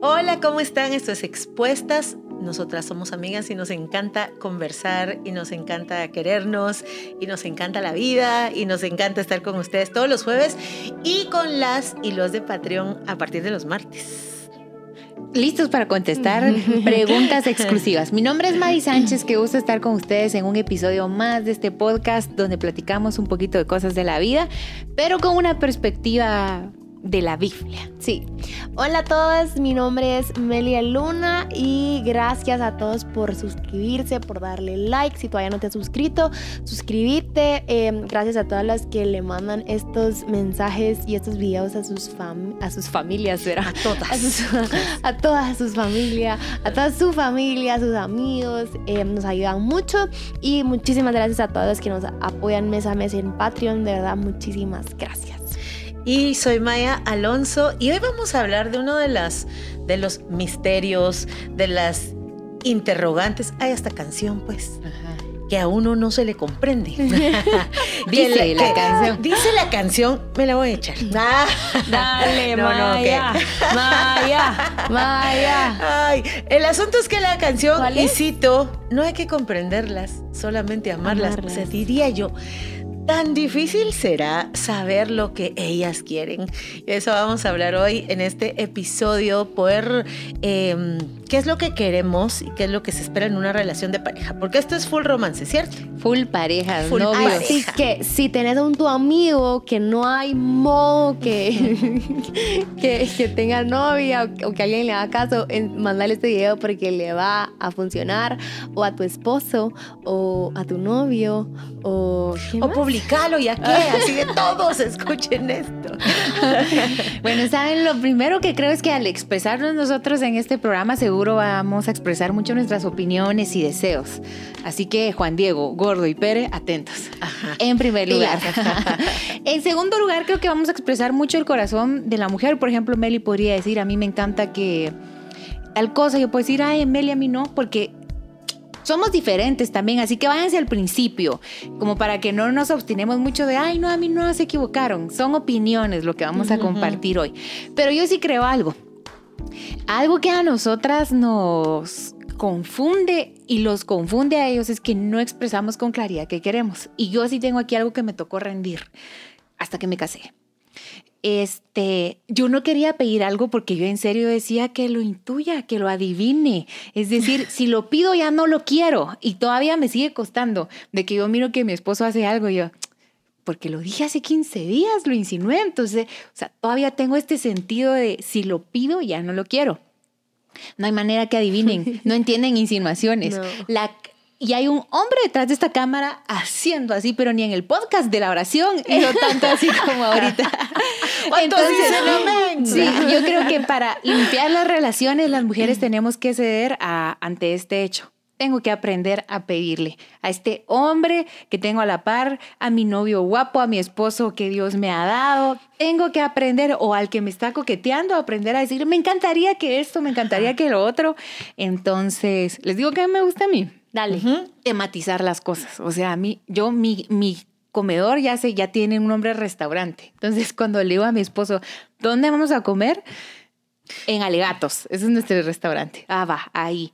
Hola, ¿cómo están? Esto es Expuestas. Nosotras somos amigas y nos encanta conversar y nos encanta querernos y nos encanta la vida y nos encanta estar con ustedes todos los jueves y con las y los de Patreon a partir de los martes listos para contestar preguntas exclusivas. Mi nombre es Mari Sánchez, que gusta estar con ustedes en un episodio más de este podcast donde platicamos un poquito de cosas de la vida, pero con una perspectiva de la Biblia. Sí. Hola a todos, mi nombre es Melia Luna y gracias a todos por suscribirse, por darle like. Si todavía no te has suscrito, suscribirte. Em, gracias a todas las que le mandan estos mensajes y estos videos a sus, a sus familias, ¿verdad? A todas. A, a todas sus familias, a toda su familia, a sus amigos. Em, nos ayudan mucho y muchísimas gracias a todos los que nos apoyan mes a mes en Patreon. De verdad, muchísimas gracias. Y soy Maya Alonso y hoy vamos a hablar de uno de, las, de los misterios, de las interrogantes. Hay esta canción, pues. Que a uno no se le comprende. dice la, canción. Dice la canción, me la voy a echar. Ah. Dale, Maya. Maya. Maya. Ay, el asunto es que la canción, y cito, no hay que comprenderlas, solamente amarlas. amarlas. O sea, diría yo, Tan difícil será saber lo que ellas quieren. Eso vamos a hablar hoy en este episodio, poder eh, qué es lo que queremos y qué es lo que se espera en una relación de pareja. Porque esto es full romance, ¿cierto? Full pareja, full novios. Así que si tenés un tu amigo que no hay modo que, que, que, tenga novia o que alguien le haga caso, en mandarle este video porque le va a funcionar, o a tu esposo, o a tu novio, o. O publicalo y a qué, así de todos escuchen esto. bueno, saben, lo primero que creo es que al expresarnos nosotros en este programa, seguro vamos a expresar mucho nuestras opiniones y deseos. Así que Juan Diego, Gordo y Pere, atentos. En primer lugar. en segundo lugar, creo que vamos a expresar mucho el corazón de la mujer. Por ejemplo, Meli podría decir, a mí me encanta que tal cosa, yo puedo decir, ay, Meli a mí no, porque somos diferentes también, así que váyanse al principio, como para que no nos obstinemos mucho de, ay, no, a mí no se equivocaron. Son opiniones lo que vamos a compartir hoy. Pero yo sí creo algo. Algo que a nosotras nos confunde y los confunde a ellos es que no expresamos con claridad qué queremos. Y yo sí tengo aquí algo que me tocó rendir hasta que me casé. Este, yo no quería pedir algo porque yo en serio decía que lo intuya, que lo adivine. Es decir, si lo pido ya no lo quiero y todavía me sigue costando de que yo miro que mi esposo hace algo y yo, porque lo dije hace 15 días, lo insinué, entonces, o sea, todavía tengo este sentido de si lo pido, ya no lo quiero. No hay manera que adivinen, no entienden insinuaciones. La, y hay un hombre detrás de esta cámara haciendo así, pero ni en el podcast de la oración, y no tanto así como ahorita. Entonces, sí, yo creo que para limpiar las relaciones, las mujeres tenemos que ceder a, ante este hecho tengo que aprender a pedirle a este hombre que tengo a la par, a mi novio guapo, a mi esposo que Dios me ha dado. Tengo que aprender, o al que me está coqueteando, aprender a decir, me encantaría que esto, me encantaría que lo otro. Entonces, les digo que me gusta a mí. Dale. Tematizar las cosas. O sea, a mí, yo, mi, mi comedor ya, se, ya tiene un nombre restaurante. Entonces, cuando le digo a mi esposo, ¿dónde vamos a comer? En Alegatos. Ese es nuestro restaurante. Ah, va, ahí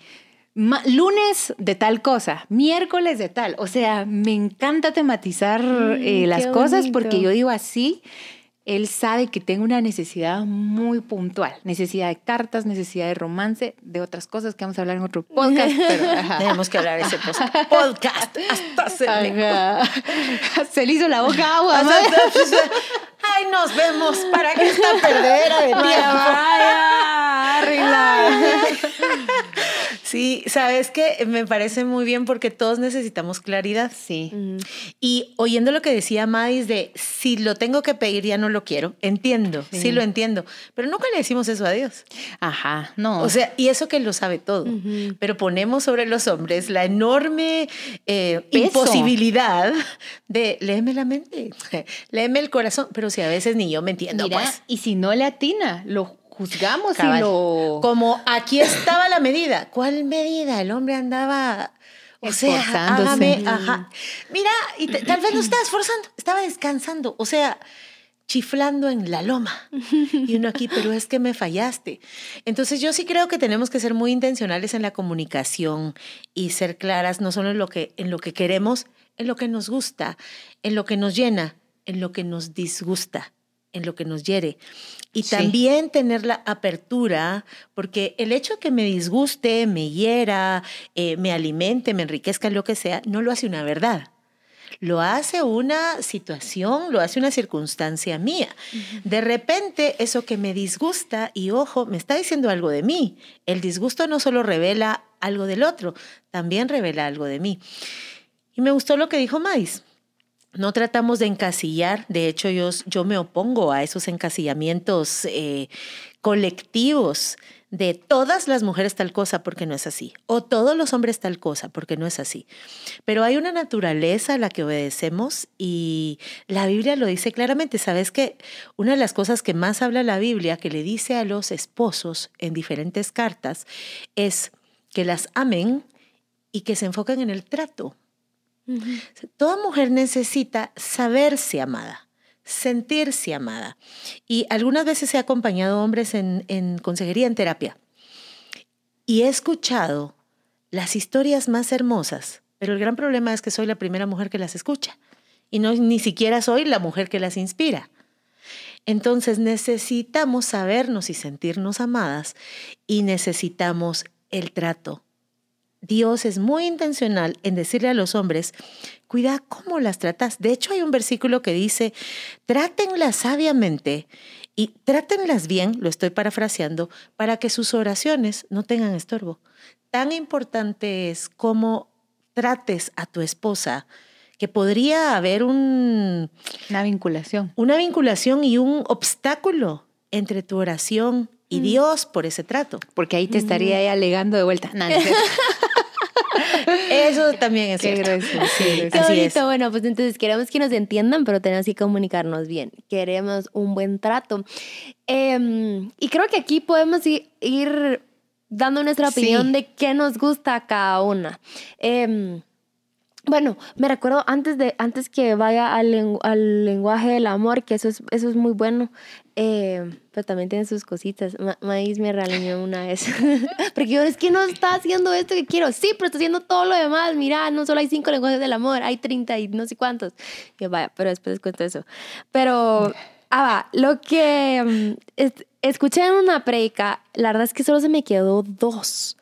lunes de tal cosa, miércoles de tal. O sea, me encanta tematizar mm, eh, las cosas porque yo digo así. Él sabe que tengo una necesidad muy puntual, necesidad de cartas, necesidad de romance, de otras cosas que vamos a hablar en otro podcast. Pero, Tenemos que hablar de ese podcast hasta se, se le hizo la boca agua. Ay, nos vemos para que esta perdera de tiempo. Sí, sabes que me parece muy bien porque todos necesitamos claridad. Sí. Y oyendo lo que decía Madis de si lo tengo que pedir ya no lo quiero, entiendo, sí, lo entiendo, pero nunca le decimos eso a Dios. Ajá, no. O sea, y eso que lo sabe todo, pero ponemos sobre los hombres la enorme eh, imposibilidad de léeme la mente, léeme el corazón, pero si a veces ni yo me entiendo. Mira, pues. y si no le atina, lo juzgamos y lo... Como aquí estaba la medida. ¿Cuál medida? El hombre andaba... O sea, hágame, ajá. Mira, y tal vez no estaba esforzando, estaba descansando. O sea, chiflando en la loma. Y uno aquí, pero es que me fallaste. Entonces yo sí creo que tenemos que ser muy intencionales en la comunicación y ser claras no solo en lo que, en lo que queremos, en lo que nos gusta, en lo que nos llena, en lo que nos disgusta, en lo que nos hiere. Y también tener la apertura, porque el hecho de que me disguste, me hiera, eh, me alimente, me enriquezca, lo que sea, no lo hace una verdad lo hace una situación, lo hace una circunstancia mía. De repente, eso que me disgusta, y ojo, me está diciendo algo de mí. El disgusto no solo revela algo del otro, también revela algo de mí. Y me gustó lo que dijo Mais. No tratamos de encasillar, de hecho yo, yo me opongo a esos encasillamientos eh, colectivos de todas las mujeres tal cosa porque no es así, o todos los hombres tal cosa porque no es así. Pero hay una naturaleza a la que obedecemos y la Biblia lo dice claramente. ¿Sabes que Una de las cosas que más habla la Biblia, que le dice a los esposos en diferentes cartas, es que las amen y que se enfoquen en el trato. Toda mujer necesita saberse amada sentirse amada. Y algunas veces he acompañado hombres en, en consejería, en terapia. Y he escuchado las historias más hermosas, pero el gran problema es que soy la primera mujer que las escucha. Y no ni siquiera soy la mujer que las inspira. Entonces necesitamos sabernos y sentirnos amadas y necesitamos el trato, Dios es muy intencional en decirle a los hombres, cuida cómo las tratas. De hecho, hay un versículo que dice, trátenlas sabiamente y trátenlas bien, lo estoy parafraseando, para que sus oraciones no tengan estorbo. Tan importante es cómo trates a tu esposa, que podría haber un... Una vinculación. Una vinculación y un obstáculo entre tu oración y mm. Dios por ese trato. Porque ahí te estaría mm. alegando de vuelta. Eso también es cierto. Qué Bueno, pues entonces queremos que nos entiendan, pero tenemos que comunicarnos bien. Queremos un buen trato. Em, y creo que aquí podemos ir, dando nuestra opinión de qué nos gusta a cada una. Em, bueno, me recuerdo antes de antes que vaya al, al lenguaje del amor, que eso es, eso es muy bueno, eh, pero también tiene sus cositas. Maíz me realiñó una vez. Porque yo, es que no está haciendo esto que quiero. Sí, pero está haciendo todo lo demás. Mira, no solo hay cinco lenguajes del amor, hay treinta y no sé cuántos. Que vaya, pero después les cuento eso. Pero, ah, va, lo que mm, escuché en una predica, la verdad es que solo se me quedó dos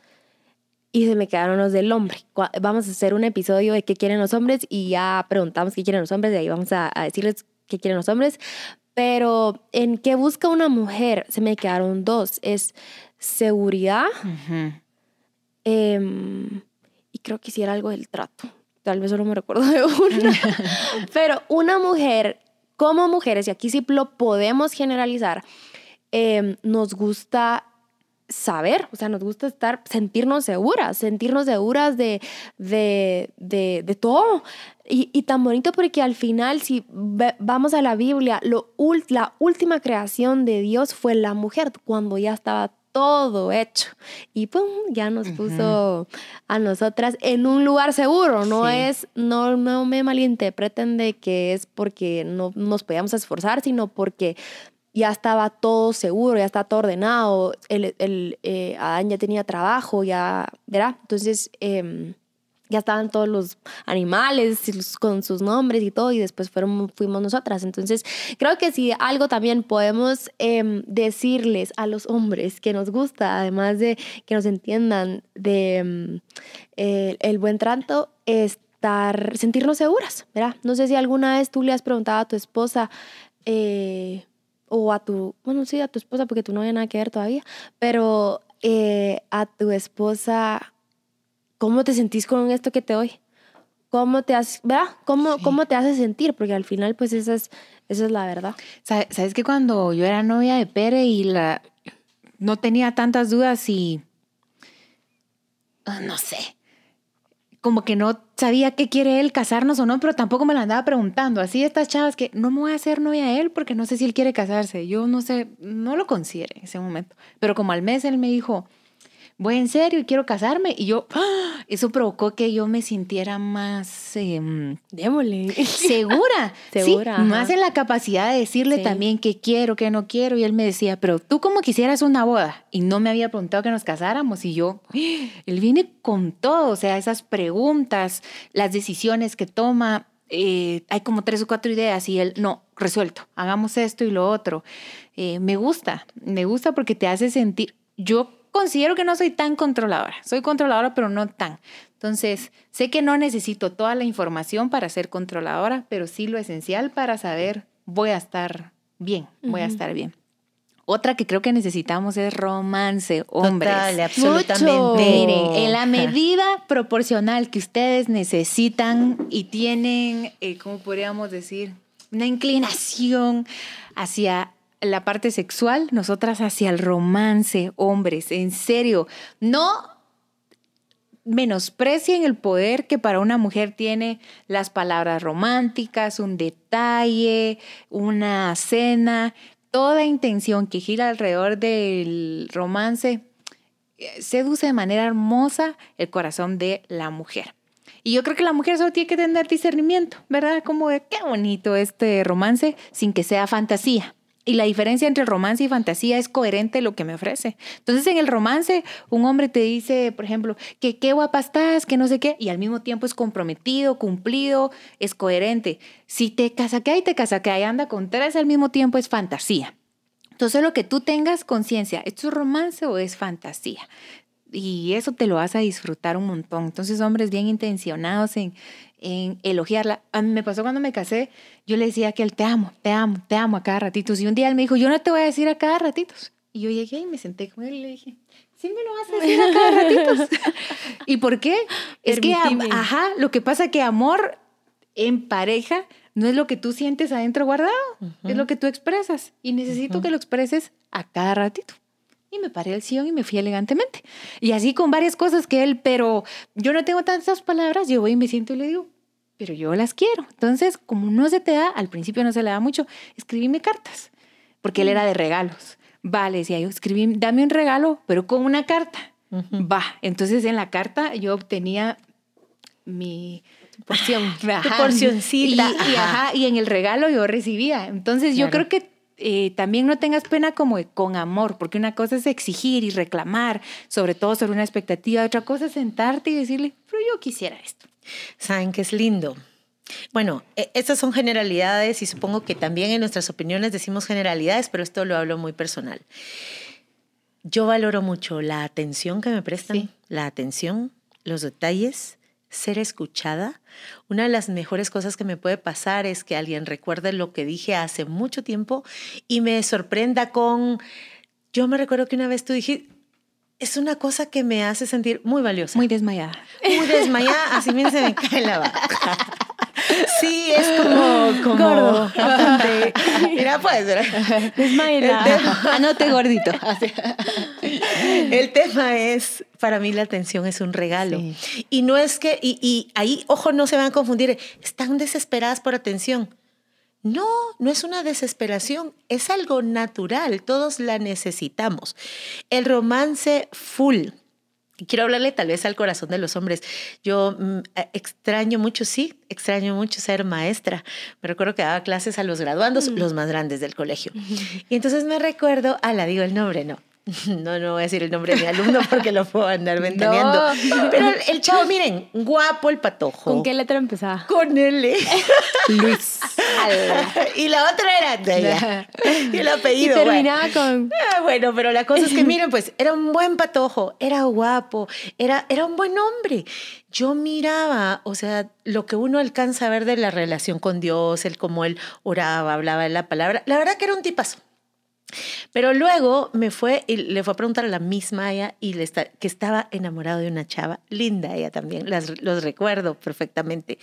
y se me quedaron los del hombre. Vamos a hacer un episodio de qué quieren los hombres y ya preguntamos qué quieren los hombres y ahí vamos a, decirles qué quieren los hombres. Pero en qué busca una mujer se me quedaron dos. Es seguridad em, y creo que hiciera algo del trato. Tal vez solo me recuerdo de una. Pero una mujer, como mujeres, y aquí sí lo podemos generalizar, em, nos gusta saber, o sea, nos gusta estar, sentirnos seguras, sentirnos seguras de, de, de, todo. Y, y, tan bonito porque al final, si vamos a la Biblia, lo, la última creación de Dios fue la mujer, cuando ya estaba todo hecho. Y pum, ya nos puso a nosotras en un lugar seguro. No es, no, no me malinterpreten de que es porque no nos podíamos esforzar, sino porque ya estaba todo seguro, ya estaba todo ordenado, el, el eh, Adán ya tenía trabajo, ya, ¿verdad? Entonces em, ya estaban todos los animales con sus nombres y todo, y después fueron, fuimos nosotras. Entonces creo que si algo también podemos em, decirles a los hombres que nos gusta, además de que nos entiendan de em, el, buen trato, estar, sentirnos seguras, ¿verdad? No sé si alguna vez tú le has preguntado a tu esposa, eh, o a tu, bueno, sí, a tu esposa, porque tú no hay nada que ver todavía, pero eh, a tu esposa, ¿cómo te sentís con esto que te doy? ¿Cómo te hace, ¿verdad? ¿Cómo, ¿Cómo te hace sentir? Porque al final, pues esa es, esa es la verdad. ¿Sabes que cuando yo era novia de Pere y la, no tenía tantas dudas y, ah, no sé, como que no sabía qué quiere él, casarnos o no, pero tampoco me lo andaba preguntando. Así estas chavas que no me voy a hacer novia a él porque no sé si él quiere casarse. Yo no sé, no lo consideré en ese momento. Pero como al mes él me dijo, voy en serio y quiero casarme. Y yo, ¡ah! eso provocó que yo me sintiera más... Eh. Segura. segura. Sí, más en la capacidad de decirle también que quiero, que no quiero. Y él me decía, pero tú como quisieras una boda. Y no me había preguntado que nos casáramos. Y yo, él viene con todo. O sea, esas preguntas, las decisiones que toma. Eh, hay como tres o cuatro ideas y él, no, resuelto, hagamos esto y lo otro. Eh, me gusta, me gusta porque te hace sentir, yo considero que no soy tan controladora. Soy controladora, pero no tan. Entonces, sé que no necesito toda la información para ser controladora, pero sí lo esencial para saber voy a estar bien, voy a estar bien. Otra que creo que necesitamos es romance, hombres. Total, absolutamente. en la medida proporcional que ustedes necesitan y tienen, eh, ¿cómo podríamos decir? Una inclinación hacia la parte sexual, nosotras hacia el romance, hombres, en serio, no menosprecien el poder que para una mujer tiene las palabras románticas, un detalle, una cena, toda intención que gira alrededor del romance eh, seduce de manera hermosa el corazón de la mujer. Y yo creo que la mujer solo tiene que tener discernimiento, ¿verdad? Como de qué bonito este romance sin que sea fantasía. Y la diferencia entre romance y fantasía es coherente lo que me ofrece. Entonces, en el romance, un hombre te dice, por ejemplo, que qué guapa estás, que no sé qué, y al mismo tiempo es comprometido, cumplido, es coherente. Si te casa que hay, te casa que hay, anda con tres al mismo tiempo, es fantasía. Entonces, lo que tú tengas conciencia, ¿esto es romance o es fantasía? Y eso te lo vas a disfrutar un montón. Entonces, hombres bien intencionados en, en elogiarla. A mí me pasó cuando me casé, yo le decía que él te amo, te amo, te amo a cada ratitos. Y un día él me dijo, yo no te voy a decir a cada ratitos. Y yo llegué y me senté con él y le dije, sí me lo vas a decir a cada ratitos. ¿Y por qué? Es que, ajá, lo que pasa que amor en pareja no es lo que tú sientes adentro guardado, es lo que tú expresas. Y necesito que lo expreses a cada ratito. Y me paré al sillón y me fui elegantemente. Y así con varias cosas que él, pero yo no tengo tantas palabras, yo voy y me siento y le digo, pero yo las quiero. Entonces, como no se te da, al principio no se le da mucho, escribíme cartas, porque él era de regalos. Vale, decía yo, escribí, dame un regalo, pero con una carta. Va. Entonces, en la carta yo obtenía mi porción, tu porcioncita. Y, y, en el regalo yo recibía. Entonces, yo creo que eh, también no tengas pena como con amor, porque una cosa es exigir y reclamar, sobre todo sobre una expectativa, otra cosa es sentarte y decirle, pero yo quisiera esto. Saben que es lindo. Bueno, e, estas son generalidades y supongo que también en nuestras opiniones decimos generalidades, pero esto lo hablo muy personal. Yo valoro mucho la atención que me prestan, la atención, los detalles, ser escuchada, una de las mejores cosas que me puede pasar es que alguien recuerde lo que dije hace mucho tiempo y me sorprenda con, yo me recuerdo que una vez tú dijiste, es una cosa que me hace sentir muy valiosa. Muy desmayada. Muy desmayada, así bien se me cae la vaca. Sí, es como, como gordo. Mira, pues. Desmayada. Anote gordito. El tema es, para mí la atención es un regalo. Y no es que, y, y ahí, ojo, no se van a confundir, están desesperadas por atención. No, no es una desesperación, es algo natural, todos la necesitamos. El romance full quiero hablarle tal vez al corazón de los hombres. Yo mm, eh, extraño mucho, sí, extraño mucho ser maestra. Me recuerdo que daba clases a los graduandos, mm. los más grandes del colegio. Y entonces me recuerdo, ah, la digo el nombre, no. No, no voy a decir el nombre de mi alumno porque lo puedo andar ventaneando. Pero el chavo, miren, guapo el patojo. ¿Con qué letra empezaba? Con L. Luis. y la otra era de ella. y el apellido. Y terminaba con. Ah, bueno, pero la cosa es que, miren, pues era un buen patojo, era guapo, era, era un buen hombre. Yo miraba, o sea, lo que uno alcanza a ver de la relación con Dios, el cómo él oraba, hablaba de la palabra. La verdad que era un tipazo. Pero luego me fue y le fue a preguntar a la misma ella y le está, que estaba enamorado de una chava, linda ella también, las, los recuerdo perfectamente.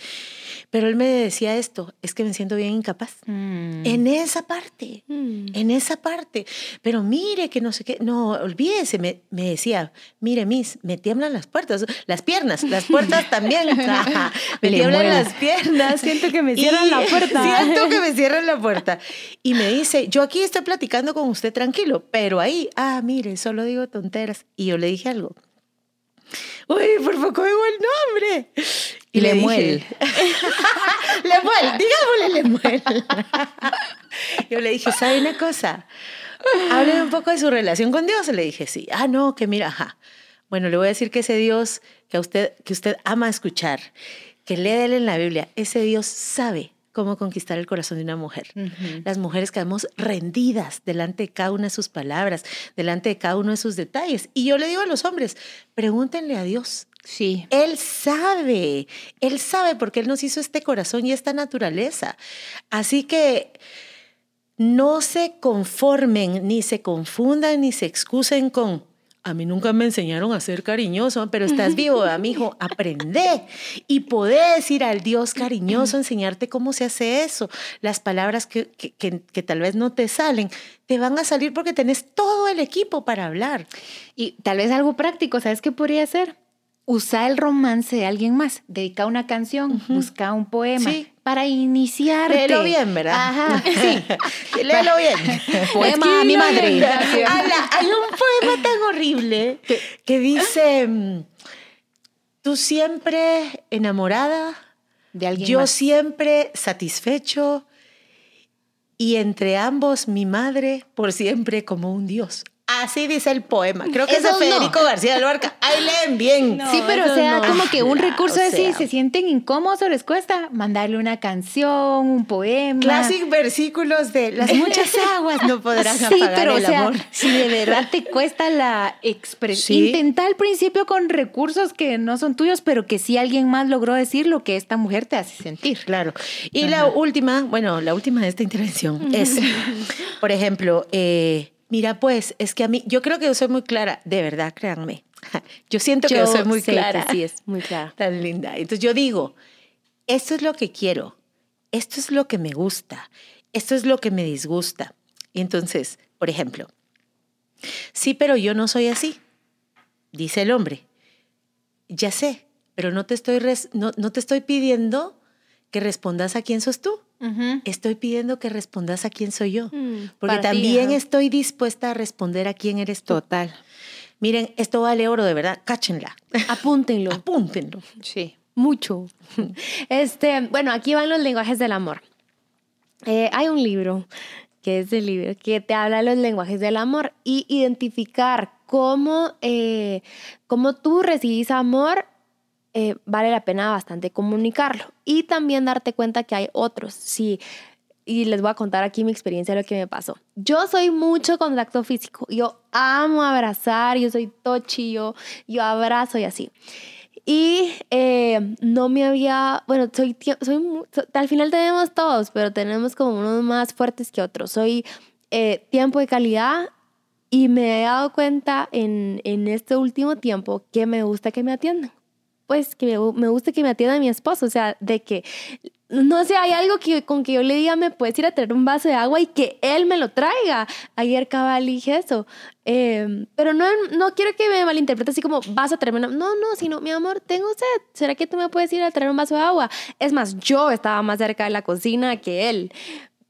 Pero él me decía esto, es que me siento bien incapaz. Mm. En esa parte, mm. en esa parte. Pero mire que no sé qué, no, olvídese, me, me decía, mire, Miss, me tiemblan las puertas, las piernas, las puertas también. me tiemblan las piernas. Siento que me cierran la puerta. Siento que me cierran la puerta. Y me dice, yo aquí estoy platicando con usted tranquilo, pero ahí, ah, mire, solo digo tonteras. Y yo le dije algo. Uy, por poco digo el nombre. Y Lemuel. Lemuel, digámosle Lemuel. Yo le dije, ¿sabe una cosa? Hábleme un poco de su relación con Dios. Le dije, sí. Ah, no, que mira, ajá. Bueno, le voy a decir que ese Dios que, a usted, que usted ama escuchar, que lee en la Biblia, ese Dios sabe cómo conquistar el corazón de una mujer. Las mujeres quedamos rendidas delante de cada una de sus palabras, delante de cada uno de sus detalles. Y yo le digo a los hombres, pregúntenle a Dios. Sí. Él sabe, él sabe porque él nos hizo este corazón y esta naturaleza. Así que no se conformen, ni se confundan, ni se excusen con a mí nunca me enseñaron a ser cariñoso, pero estás vivo, amigo, aprende y podés ir al Dios cariñoso, enseñarte cómo se hace eso. Las palabras que, que, que, tal vez no te salen, te van a salir porque tenés todo el equipo para hablar. Y tal vez algo práctico, ¿sabes qué podría ser? Usar el romance de alguien más, dedica una canción, busca un poema. Para iniciar. Léelo bien, ¿verdad? Ajá, sí. Léelo bien. Poema a mi madre. hay un poema tan horrible que dice, tú siempre enamorada, de alguien yo siempre satisfecho y entre ambos mi madre por siempre como un dios. Así dice el poema. Creo que es de Federico García de Lorca. Ahí leen bien. sí, pero o sea, como que un recurso de si se sienten incómodos o les cuesta mandarle una canción, un poema. Clásico versículos de las muchas aguas no podrán sí, pero, el amor. Si de verdad te cuesta la expresión, intenta al principio con recursos que no son tuyos, pero que sí alguien más logró decir lo que esta mujer te hace sentir. Claro. Y la última, bueno, la última de esta intervención es, por ejemplo, eh, Mira, pues, es que a mí, yo creo que yo soy muy clara, de verdad, créanme. Yo siento que yo soy muy clara. sí, es muy clara. Tan linda. Entonces yo digo, esto es lo que quiero, esto es lo que me gusta, esto es lo que me disgusta. Y entonces, por ejemplo, sí, pero yo no soy así, dice el hombre. Ya sé, pero no te estoy, no, no te estoy pidiendo que respondas a quién sos tú. Estoy pidiendo que respondas a quién soy yo, mm, porque también estoy dispuesta a responder a quién eres tú. Total. Miren, esto vale oro, de verdad, cáchenla. Apúntenlo. Apúntenlo. Sí. Mucho. Este, bueno, aquí van los lenguajes del amor. Eh, hay un libro, que es el libro, que te habla de los lenguajes del amor y identificar cómo, eh, cómo tú recibís amor eh, vale la pena bastante comunicarlo y también darte cuenta que hay otros. Sí, y les voy a contar aquí mi experiencia de lo que me pasó. Yo soy mucho contacto físico. Yo amo abrazar, yo soy tochi, yo, abrazo y así. Y eh, no me había, bueno, soy, soy, al final tenemos todos, pero tenemos como unos más fuertes que otros. Soy eh, tiempo de calidad y me he dado cuenta en, en este último tiempo que me gusta que me atiendan pues que me, gusta que me atienda mi esposo, o sea, de que no sé, hay algo que con que yo le diga, me puedes ir a traer un vaso de agua y que él me lo traiga. Ayer cabal dije eso. Em, pero no, no quiero que me malinterprete así como vas a traerme No, no, sino mi amor, tengo sed. ¿Será que tú me puedes ir a traer un vaso de agua? Es más, yo estaba más cerca de la cocina que él.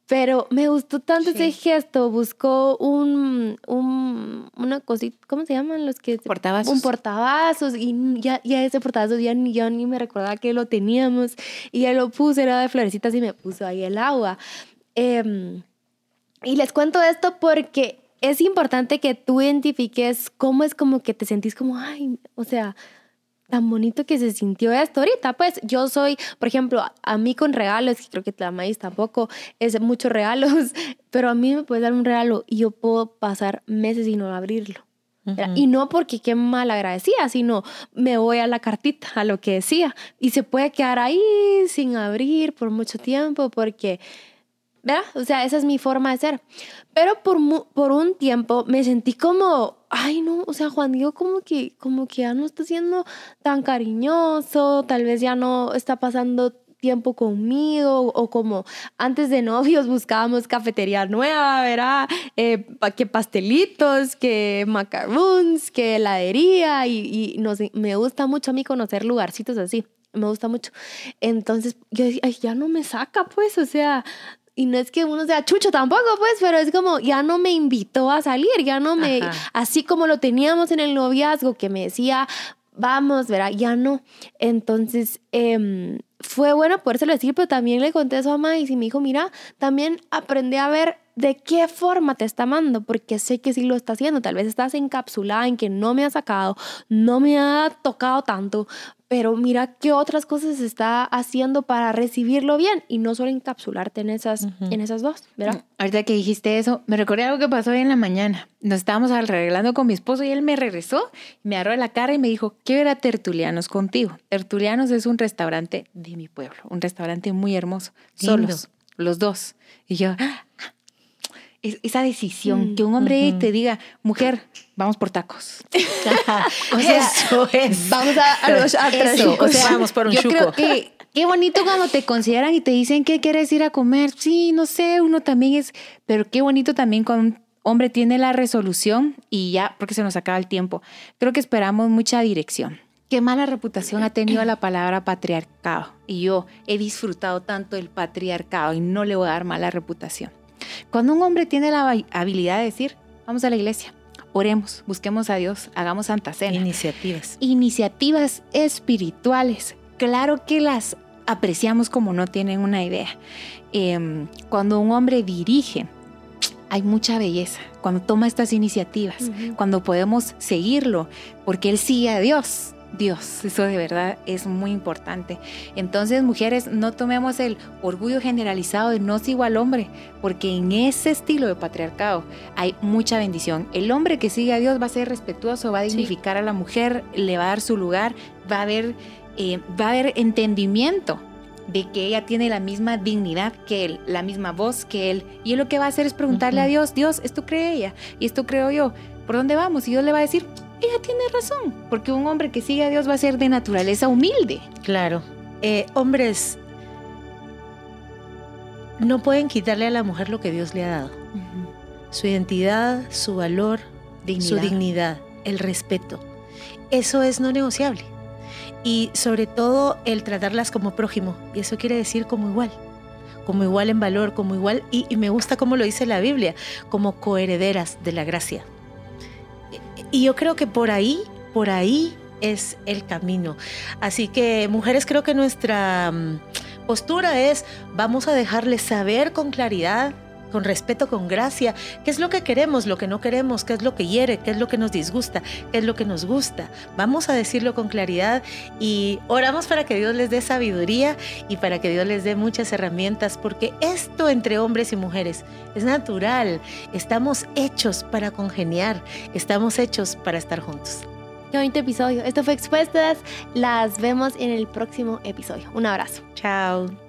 Pero me gustó tanto ese gesto. Buscó un, un, una cosita, ¿cómo se llaman los que? Portavasos. Un portavasos. Y ya, ya ese portavasos ya, ya ni me recordaba que lo teníamos. Y ya lo puse, era de florecitas y me puso ahí el agua. Em, y les cuento esto porque es importante que tú identifiques cómo es como que te sentís como, ay, o sea, tan bonito que se sintió esto ahorita. Pues yo soy, por ejemplo, a mí con regalos, y creo que la maíz tampoco es muchos regalos, pero a mí me puedes dar un regalo y yo puedo pasar meses y no abrirlo. Y no porque qué mal agradecía, sino me voy a la cartita, a lo que decía. Y se puede quedar ahí sin abrir por mucho tiempo porque ¿verdad? O sea, esa es mi forma de ser. Pero por, por un tiempo me sentí como, ay no, o sea, Juan Diego como que, como que ya no está siendo tan cariñoso, tal vez ya no está pasando tiempo conmigo o como antes de novios buscábamos cafetería nueva, ¿verdad? Eh, que pastelitos, que macarons, que heladería y, y me gusta mucho a mí conocer lugarcitos así me gusta mucho. Entonces yo decía, ay, ya no me saca, pues, o sea, y no es que uno sea chucho tampoco, pues, pero es como ya no me invitó a salir, ya no me, así como lo teníamos en el noviazgo, que me decía, vamos, verá, ya no. Entonces, eh, fue bueno podérselo decir, pero también le conté eso a Maíz y me dijo, mira, también aprendí a ver de qué forma te está amando, porque sé que sí lo está haciendo. Tal vez estás encapsulada en que no me ha sacado, no me ha tocado tanto, pero mira qué otras cosas está haciendo para recibirlo bien y no solo encapsularte en esas, en esas dos, ¿verdad? Mm, ahorita que dijiste eso, me recordé algo que pasó hoy en la mañana. Nos estábamos arreglando con mi esposo y él me regresó, me agarró la cara y me dijo, quiero ir a Tertulianos contigo. Tertulianos es un restaurante de mi pueblo, un restaurante muy hermoso, solos, los dos. Y yo, ah, esa decisión, que un hombre te diga, mujer, vamos por tacos. o sea, eso es. Vamos a, los a o sea, vamos por un yo chuco. Creo que qué bonito cuando te consideran y te dicen que quieres ir a comer. Sí, no sé, uno también es, pero qué bonito también cuando un hombre tiene la resolución y ya, porque se nos acaba el tiempo. Creo que esperamos mucha dirección. Qué mala reputación ha tenido la palabra patriarcado. Y yo he disfrutado tanto del patriarcado y no le voy a dar mala reputación. Cuando un hombre tiene la habilidad de decir, vamos a la iglesia, oremos, busquemos a Dios, hagamos santa cena. Iniciativas. Iniciativas espirituales. Claro que las apreciamos como no tienen una idea. Em, cuando un hombre dirige, hay mucha belleza. Cuando toma estas iniciativas, cuando podemos seguirlo, porque él sigue a Dios. Dios. Eso de verdad es muy importante. Entonces, mujeres, no tomemos el orgullo generalizado de no sigo al hombre, porque en ese estilo de patriarcado hay mucha bendición. El hombre que sigue a Dios va a ser respetuoso, va a dignificar a la mujer, le va a dar su lugar, va a haber, eh, va a haber entendimiento de que ella tiene la misma dignidad que él, la misma voz que él. Y él lo que va a hacer es preguntarle a Dios, Dios, esto cree ella y esto creo yo, ¿por dónde vamos? Y Dios le va a decir, ella tiene razón, porque un hombre que sigue a Dios va a ser de naturaleza humilde. Claro. Eh, hombres no pueden quitarle a la mujer lo que Dios le ha dado. Su identidad, su valor, su dignidad, el respeto. Eso es no negociable. Y sobre todo el tratarlas como prójimo. Y eso quiere decir como igual. Como igual en valor, como igual. Y, y me gusta como lo dice la Biblia, como coherederas de la gracia. Y yo creo que por ahí, por ahí es el camino. Así que mujeres, creo que nuestra mm, postura es, vamos a dejarles saber con claridad con respeto, con gracia, qué es lo que queremos, lo que no queremos, qué es lo que hiere, qué es lo que nos disgusta, qué es lo que nos gusta. Vamos a decirlo con claridad y oramos para que Dios les dé sabiduría y para que Dios les dé muchas herramientas, porque esto entre hombres y mujeres es natural. Estamos hechos para congeniar, estamos hechos para estar juntos. Qué bonito episodio. Esto fue Expuestas. Las vemos en el próximo episodio. Un abrazo. Chao.